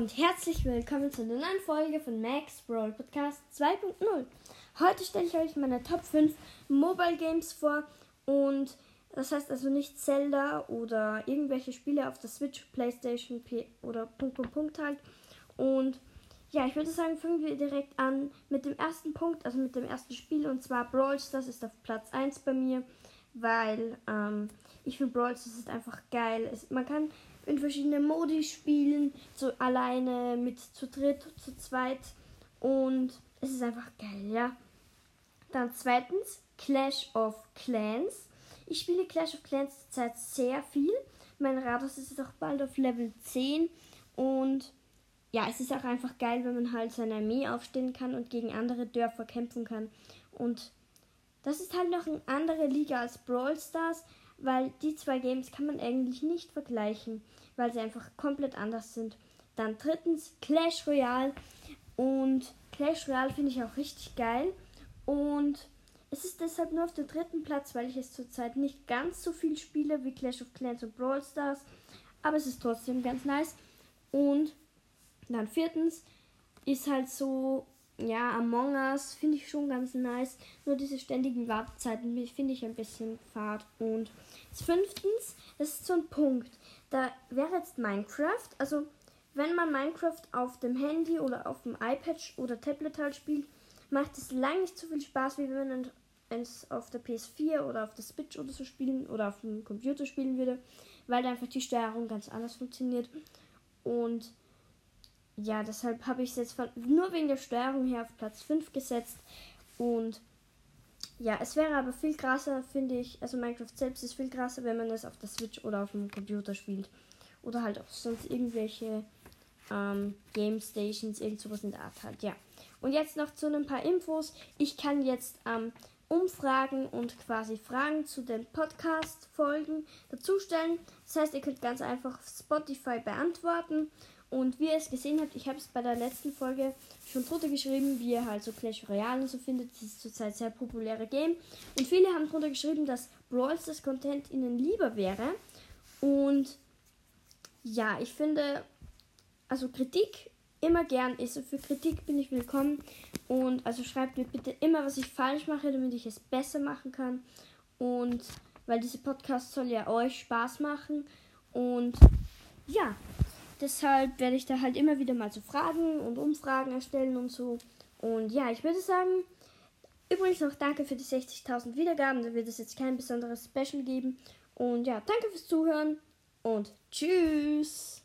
und herzlich willkommen zu einer neuen Folge von Max Brawl Podcast 2.0. Heute stelle ich euch meine Top 5 Mobile Games vor und das heißt also nicht Zelda oder irgendwelche Spiele auf der Switch, Playstation P oder Punkt, Punkt, Punkt halt. Und ja, ich würde sagen, fangen wir direkt an mit dem ersten Punkt, also mit dem ersten Spiel und zwar Brawl Stars ist auf Platz 1 bei mir, weil ähm, ich finde Brawl Stars ist einfach geil. Es, man kann in verschiedenen Modi spielen, so alleine, mit zu dritt, zu zweit und es ist einfach geil, ja. Dann zweitens Clash of Clans. Ich spiele Clash of Clans zurzeit sehr viel. Mein Rados ist auch bald auf Level 10 und ja, es ist auch einfach geil, wenn man halt seine Armee aufstellen kann und gegen andere Dörfer kämpfen kann. Und das ist halt noch eine andere Liga als Brawl Stars, weil die zwei Games kann man eigentlich nicht vergleichen, weil sie einfach komplett anders sind. Dann drittens Clash Royale und Clash Royale finde ich auch richtig geil und es ist deshalb nur auf dem dritten Platz, weil ich es zurzeit nicht ganz so viel spiele wie Clash of Clans und Brawl Stars, aber es ist trotzdem ganz nice. Und dann viertens ist halt so ja, Among Us finde ich schon ganz nice. Nur diese ständigen Wartezeiten finde ich ein bisschen fad. Und fünftens, das ist so ein Punkt. Da wäre jetzt Minecraft. Also, wenn man Minecraft auf dem Handy oder auf dem iPad oder Tablet halt spielt, macht es lange nicht so viel Spaß, wie wenn man es auf der PS4 oder auf der Switch oder so spielen oder auf dem Computer spielen würde, weil einfach die Steuerung ganz anders funktioniert. Und ja, deshalb habe ich es jetzt von, nur wegen der Steuerung her auf Platz 5 gesetzt. Und ja, es wäre aber viel krasser, finde ich. Also Minecraft selbst ist viel krasser, wenn man es auf der Switch oder auf dem Computer spielt. Oder halt auch sonst irgendwelche ähm, Game Stations, irgend sowas in der Art halt, ja. Und jetzt noch zu ein paar Infos. Ich kann jetzt ähm, Umfragen und quasi Fragen zu den Podcast-Folgen dazustellen. Das heißt, ihr könnt ganz einfach Spotify beantworten und wie ihr es gesehen habt, ich habe es bei der letzten Folge schon drunter geschrieben, wie ihr halt so Clash Royale und so findet. Das ist zurzeit sehr populäre Game. Und viele haben drunter geschrieben, dass Brawl Stars Content ihnen lieber wäre. Und ja, ich finde, also Kritik immer gern ist. Also für Kritik bin ich willkommen. Und also schreibt mir bitte immer, was ich falsch mache, damit ich es besser machen kann. Und weil diese Podcast soll ja euch Spaß machen. Und ja, Deshalb werde ich da halt immer wieder mal so Fragen und Umfragen erstellen und so. Und ja, ich würde sagen, übrigens noch danke für die 60.000 Wiedergaben. Da wird es jetzt kein besonderes Special geben. Und ja, danke fürs Zuhören und tschüss.